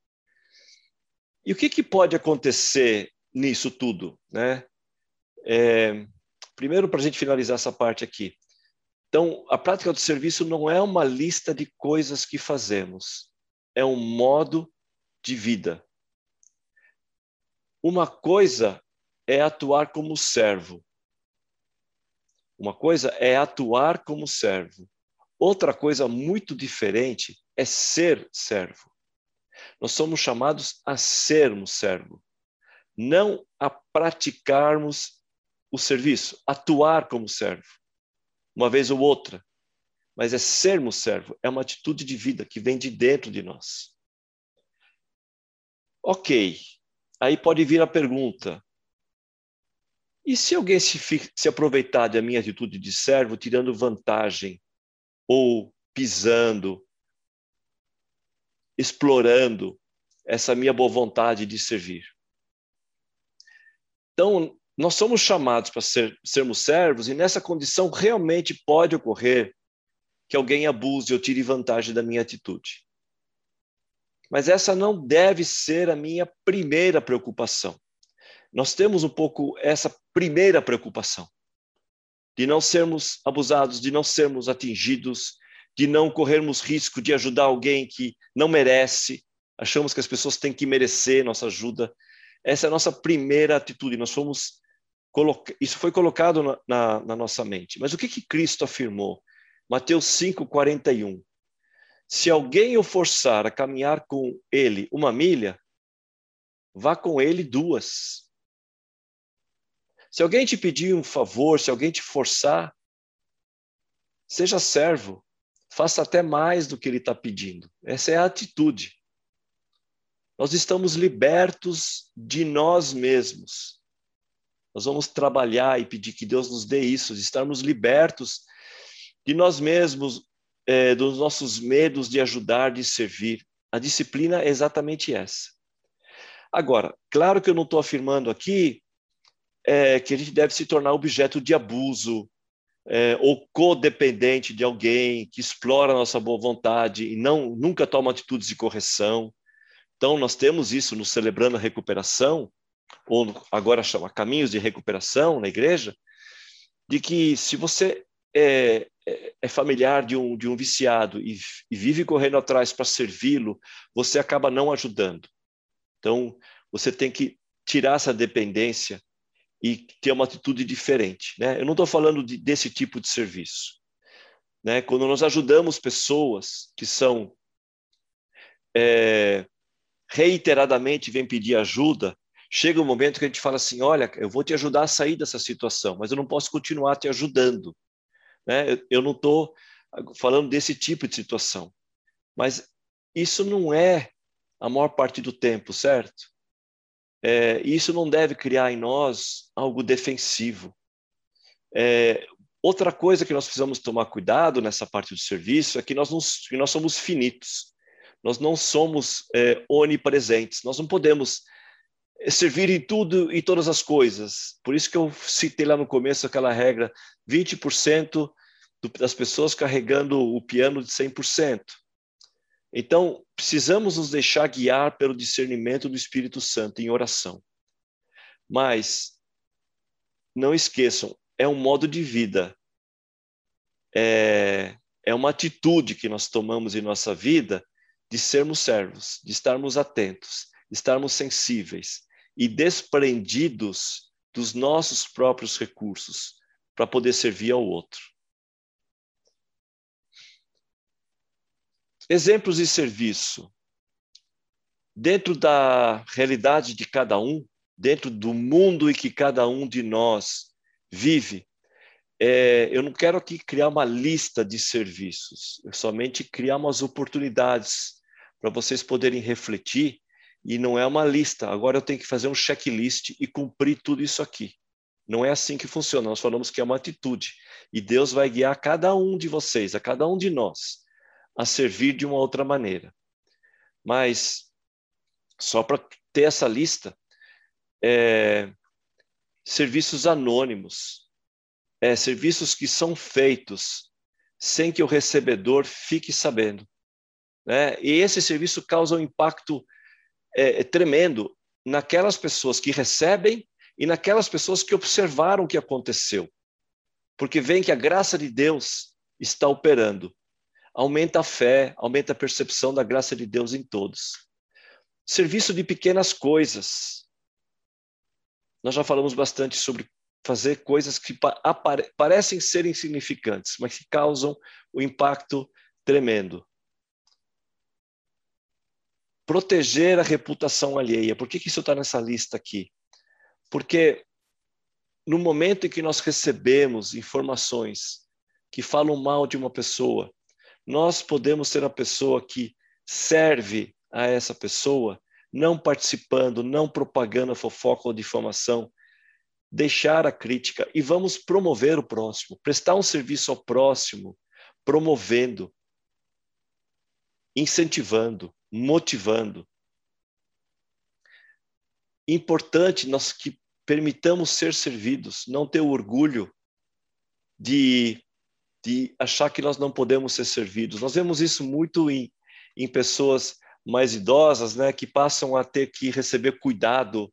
E o que, que pode acontecer nisso tudo? Né? É, primeiro, para a gente finalizar essa parte aqui. Então, a prática do serviço não é uma lista de coisas que fazemos, é um modo de vida. Uma coisa é atuar como servo, uma coisa é atuar como servo. Outra coisa muito diferente é ser servo. Nós somos chamados a sermos servo, não a praticarmos o serviço, atuar como servo, uma vez ou outra. Mas é sermos servo, é uma atitude de vida que vem de dentro de nós. Ok, aí pode vir a pergunta: e se alguém se, se aproveitar da minha atitude de servo, tirando vantagem, ou pisando, explorando essa minha boa vontade de servir? Então, nós somos chamados para ser, sermos servos, e nessa condição realmente pode ocorrer que alguém abuse ou tire vantagem da minha atitude. Mas essa não deve ser a minha primeira preocupação nós temos um pouco essa primeira preocupação de não sermos abusados, de não sermos atingidos, de não corrermos risco de ajudar alguém que não merece. Achamos que as pessoas têm que merecer nossa ajuda. Essa é a nossa primeira atitude. Nós fomos isso foi colocado na, na, na nossa mente. Mas o que, que Cristo afirmou? Mateus 5:41. Se alguém o forçar a caminhar com ele uma milha, vá com ele duas. Se alguém te pedir um favor, se alguém te forçar, seja servo, faça até mais do que ele está pedindo. Essa é a atitude. Nós estamos libertos de nós mesmos. Nós vamos trabalhar e pedir que Deus nos dê isso, de estarmos libertos de nós mesmos, é, dos nossos medos de ajudar, de servir. A disciplina é exatamente essa. Agora, claro que eu não estou afirmando aqui é, que a gente deve se tornar objeto de abuso é, ou codependente de alguém que explora a nossa boa vontade e não nunca toma atitudes de correção. Então, nós temos isso no Celebrando a Recuperação, ou agora chama Caminhos de Recuperação na igreja, de que se você é, é, é familiar de um, de um viciado e, e vive correndo atrás para servi-lo, você acaba não ajudando. Então, você tem que tirar essa dependência e ter uma atitude diferente. Né? Eu não estou falando de, desse tipo de serviço. Né? Quando nós ajudamos pessoas que são é, reiteradamente vêm pedir ajuda, chega um momento que a gente fala assim: olha, eu vou te ajudar a sair dessa situação, mas eu não posso continuar te ajudando. Né? Eu, eu não estou falando desse tipo de situação. Mas isso não é a maior parte do tempo, certo? É, isso não deve criar em nós algo defensivo. É, outra coisa que nós precisamos tomar cuidado nessa parte do serviço é que nós, que nós somos finitos. Nós não somos é, onipresentes. Nós não podemos servir em tudo e todas as coisas. Por isso que eu citei lá no começo aquela regra: 20% das pessoas carregando o piano de 100%. Então, precisamos nos deixar guiar pelo discernimento do Espírito Santo em oração. Mas, não esqueçam, é um modo de vida. É, é uma atitude que nós tomamos em nossa vida de sermos servos, de estarmos atentos, estarmos sensíveis e desprendidos dos nossos próprios recursos para poder servir ao outro. Exemplos de serviço. dentro da realidade de cada um, dentro do mundo em que cada um de nós vive, é, eu não quero aqui criar uma lista de serviços, eu somente criar umas oportunidades para vocês poderem refletir e não é uma lista. Agora eu tenho que fazer um checklist e cumprir tudo isso aqui. Não é assim que funciona. Nós falamos que é uma atitude e Deus vai guiar cada um de vocês, a cada um de nós, a servir de uma outra maneira. Mas só para ter essa lista, é, serviços anônimos, é, serviços que são feitos sem que o recebedor fique sabendo. Né? E esse serviço causa um impacto é, é, tremendo naquelas pessoas que recebem e naquelas pessoas que observaram o que aconteceu. Porque vem que a graça de Deus está operando. Aumenta a fé, aumenta a percepção da graça de Deus em todos. Serviço de pequenas coisas. Nós já falamos bastante sobre fazer coisas que parecem ser insignificantes, mas que causam um impacto tremendo. Proteger a reputação alheia. Por que, que isso está nessa lista aqui? Porque no momento em que nós recebemos informações que falam mal de uma pessoa, nós podemos ser a pessoa que serve a essa pessoa, não participando, não propagando fofoca ou difamação, deixar a crítica e vamos promover o próximo, prestar um serviço ao próximo, promovendo, incentivando, motivando. Importante nós que permitamos ser servidos, não ter o orgulho de, de achar que nós não podemos ser servidos. Nós vemos isso muito em, em pessoas mais idosas, né, que passam a ter que receber cuidado,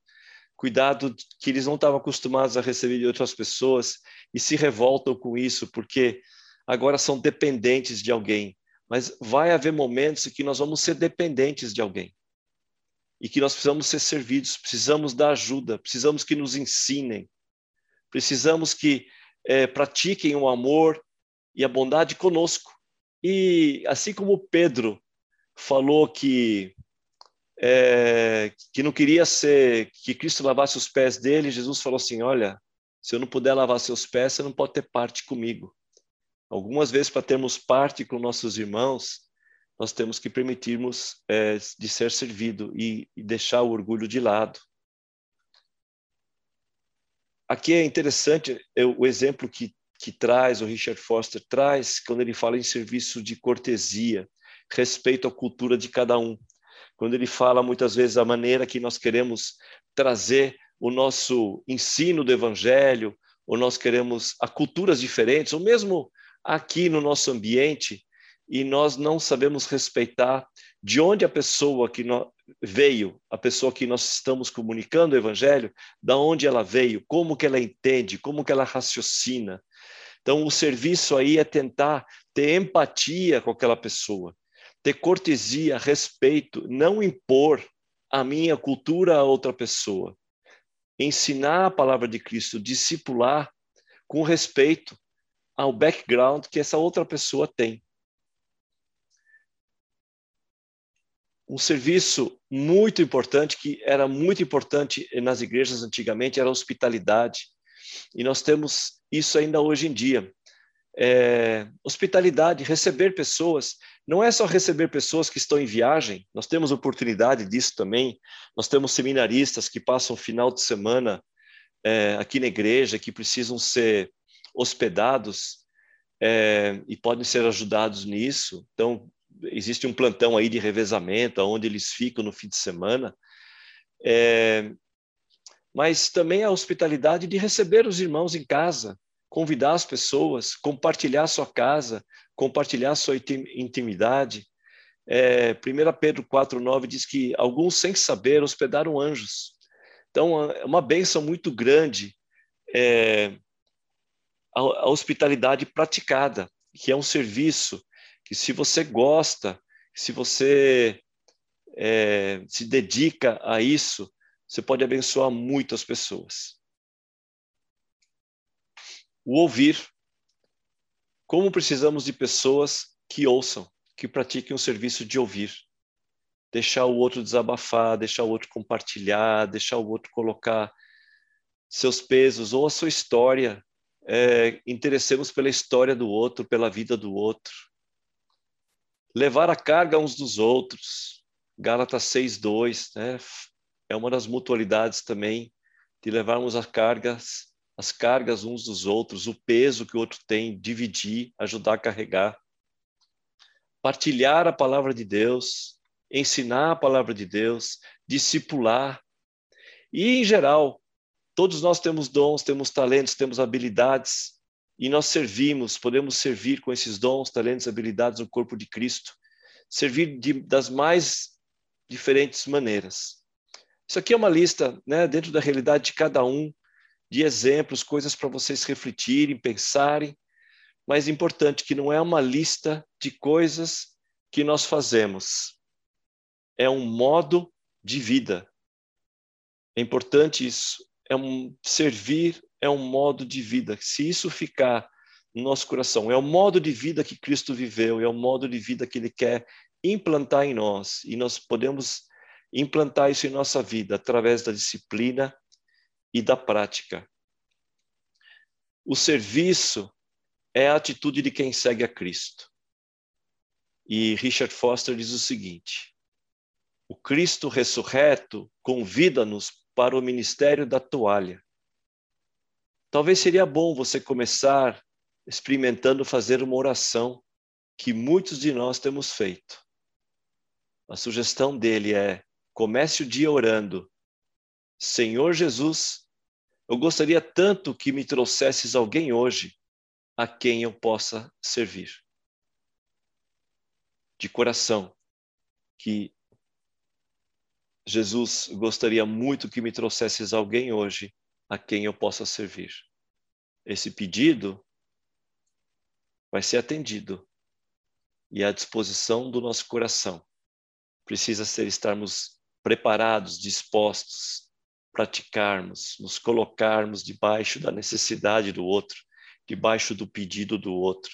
cuidado que eles não estavam acostumados a receber de outras pessoas e se revoltam com isso porque agora são dependentes de alguém. Mas vai haver momentos em que nós vamos ser dependentes de alguém e que nós precisamos ser servidos, precisamos da ajuda, precisamos que nos ensinem, precisamos que é, pratiquem o amor e a bondade conosco. E assim como Pedro falou que é, que não queria ser que Cristo lavasse os pés dele, Jesus falou assim: Olha, se eu não puder lavar seus pés, você não pode ter parte comigo. Algumas vezes, para termos parte com nossos irmãos, nós temos que permitirmos é, de ser servido e, e deixar o orgulho de lado. Aqui é interessante o exemplo que, que traz, o Richard Foster traz, quando ele fala em serviço de cortesia respeito à cultura de cada um. Quando ele fala muitas vezes a maneira que nós queremos trazer o nosso ensino do evangelho, ou nós queremos a culturas diferentes, ou mesmo aqui no nosso ambiente, e nós não sabemos respeitar de onde a pessoa que veio, a pessoa que nós estamos comunicando o evangelho, da onde ela veio, como que ela entende, como que ela raciocina. Então o serviço aí é tentar ter empatia com aquela pessoa ter cortesia, respeito, não impor a minha cultura a outra pessoa. Ensinar a palavra de Cristo, discipular com respeito ao background que essa outra pessoa tem. Um serviço muito importante, que era muito importante nas igrejas antigamente, era a hospitalidade. E nós temos isso ainda hoje em dia é, hospitalidade, receber pessoas. Não é só receber pessoas que estão em viagem, nós temos oportunidade disso também. Nós temos seminaristas que passam final de semana é, aqui na igreja, que precisam ser hospedados é, e podem ser ajudados nisso. Então, existe um plantão aí de revezamento, onde eles ficam no fim de semana. É, mas também a hospitalidade de receber os irmãos em casa, convidar as pessoas, compartilhar sua casa, compartilhar sua intimidade. É, 1 Pedro 4,9 diz que alguns, sem saber, hospedaram anjos. Então, é uma bênção muito grande é, a, hospitalidade praticada, que é um serviço que, se você gosta, se você é, se dedica a isso, você pode abençoar muitas pessoas o ouvir. Como precisamos de pessoas que ouçam, que pratiquem o serviço de ouvir. deixar o outro desabafar, deixar o outro compartilhar, deixar o outro colocar seus pesos ou a sua história. É, interessemos pela história do outro, pela vida do outro. Levar a carga uns dos outros. Gálatas 6:2, né? É uma das mutualidades também de levarmos as cargas, as cargas uns dos outros, o peso que o outro tem, dividir, ajudar a carregar. Partilhar a palavra de Deus, ensinar a palavra de Deus, discipular. E, em geral, todos nós temos dons, temos talentos, temos habilidades, e nós servimos, podemos servir com esses dons, talentos, habilidades no corpo de Cristo, servir de, das mais diferentes maneiras. Isso aqui é uma lista, né, dentro da realidade de cada um, de exemplos, coisas para vocês refletirem, pensarem, mas importante que não é uma lista de coisas que nós fazemos é um modo de vida. É importante isso. É um servir é um modo de vida. Se isso ficar no nosso coração, é o modo de vida que Cristo viveu, é o modo de vida que Ele quer implantar em nós, e nós podemos implantar isso em nossa vida através da disciplina e da prática. O serviço é a atitude de quem segue a Cristo. E Richard Foster diz o seguinte: o Cristo ressurreto convida-nos para o ministério da toalha. Talvez seria bom você começar experimentando fazer uma oração que muitos de nós temos feito. A sugestão dele é: comece o dia orando. Senhor Jesus, eu gostaria tanto que me trouxesses alguém hoje a quem eu possa servir. De coração, que Jesus, gostaria muito que me trouxesses alguém hoje a quem eu possa servir. Esse pedido vai ser atendido e à disposição do nosso coração. Precisa ser estarmos preparados, dispostos, praticarmos, nos colocarmos debaixo da necessidade do outro, debaixo do pedido do outro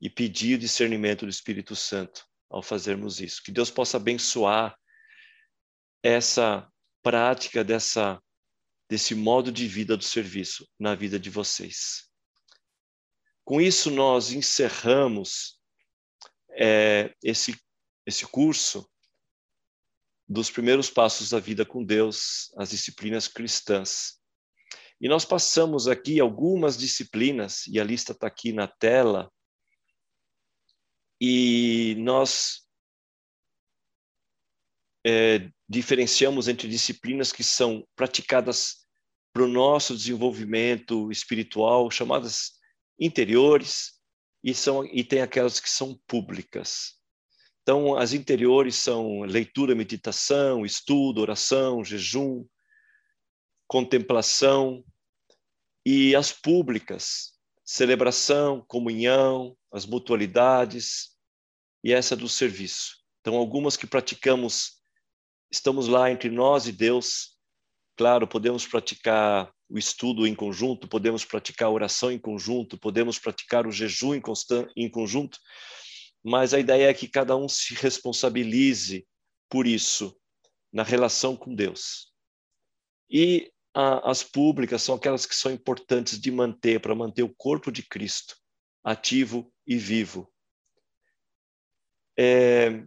e pedir o discernimento do Espírito Santo ao fazermos isso. Que Deus possa abençoar essa prática dessa desse modo de vida do serviço na vida de vocês. Com isso nós encerramos é, esse esse curso dos primeiros passos da vida com Deus, as disciplinas cristãs. E nós passamos aqui algumas disciplinas, e a lista está aqui na tela, e nós é, diferenciamos entre disciplinas que são praticadas para o nosso desenvolvimento espiritual, chamadas interiores, e, são, e tem aquelas que são públicas. Então, as interiores são leitura, meditação, estudo, oração, jejum, contemplação, e as públicas, celebração, comunhão, as mutualidades e essa do serviço. Então, algumas que praticamos estamos lá entre nós e Deus. Claro, podemos praticar o estudo em conjunto, podemos praticar a oração em conjunto, podemos praticar o jejum em, em conjunto, mas a ideia é que cada um se responsabilize por isso na relação com Deus. E a, as públicas são aquelas que são importantes de manter, para manter o corpo de Cristo ativo e vivo. É,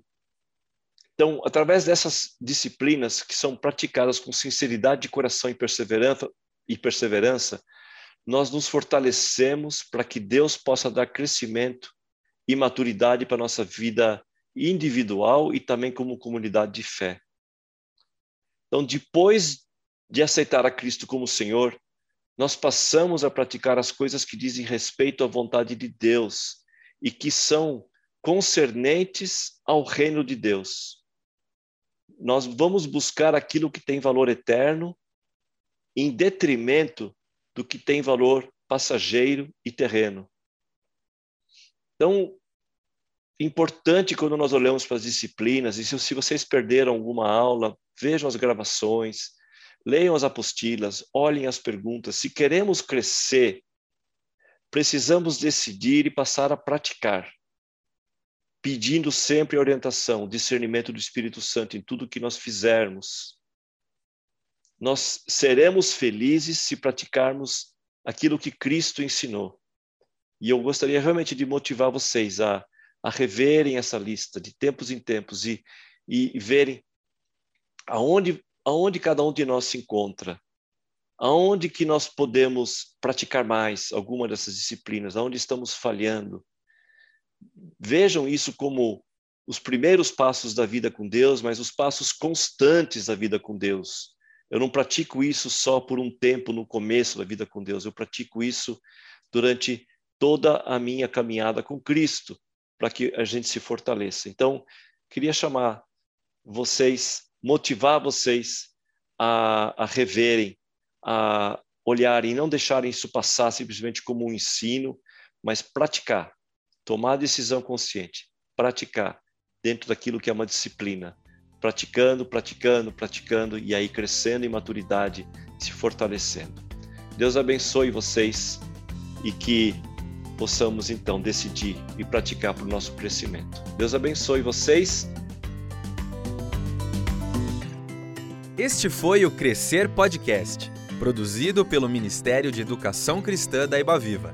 então, através dessas disciplinas que são praticadas com sinceridade de coração e perseverança, e perseverança nós nos fortalecemos para que Deus possa dar crescimento e maturidade para nossa vida individual e também como comunidade de fé. Então, depois de aceitar a Cristo como Senhor, nós passamos a praticar as coisas que dizem respeito à vontade de Deus e que são concernentes ao reino de Deus nós vamos buscar aquilo que tem valor eterno em detrimento do que tem valor passageiro e terreno. Então, importante quando nós olhamos para as disciplinas, e se vocês perderam alguma aula, vejam as gravações, leiam as apostilas, olhem as perguntas. Se queremos crescer, precisamos decidir e passar a praticar. Pedindo sempre a orientação, discernimento do Espírito Santo em tudo que nós fizermos. Nós seremos felizes se praticarmos aquilo que Cristo ensinou. E eu gostaria realmente de motivar vocês a, a reverem essa lista de tempos em tempos e, e verem aonde, aonde cada um de nós se encontra, aonde que nós podemos praticar mais alguma dessas disciplinas, aonde estamos falhando. Vejam isso como os primeiros passos da vida com Deus, mas os passos constantes da vida com Deus. Eu não pratico isso só por um tempo no começo da vida com Deus, eu pratico isso durante toda a minha caminhada com Cristo, para que a gente se fortaleça. Então, queria chamar vocês, motivar vocês a, a reverem, a olharem, não deixarem isso passar simplesmente como um ensino, mas praticar, tomar decisão consciente, praticar dentro daquilo que é uma disciplina, praticando, praticando, praticando e aí crescendo em maturidade, se fortalecendo. Deus abençoe vocês e que possamos então decidir e praticar para o nosso crescimento. Deus abençoe vocês. Este foi o Crescer Podcast, produzido pelo Ministério de Educação Cristã da Ibaviva.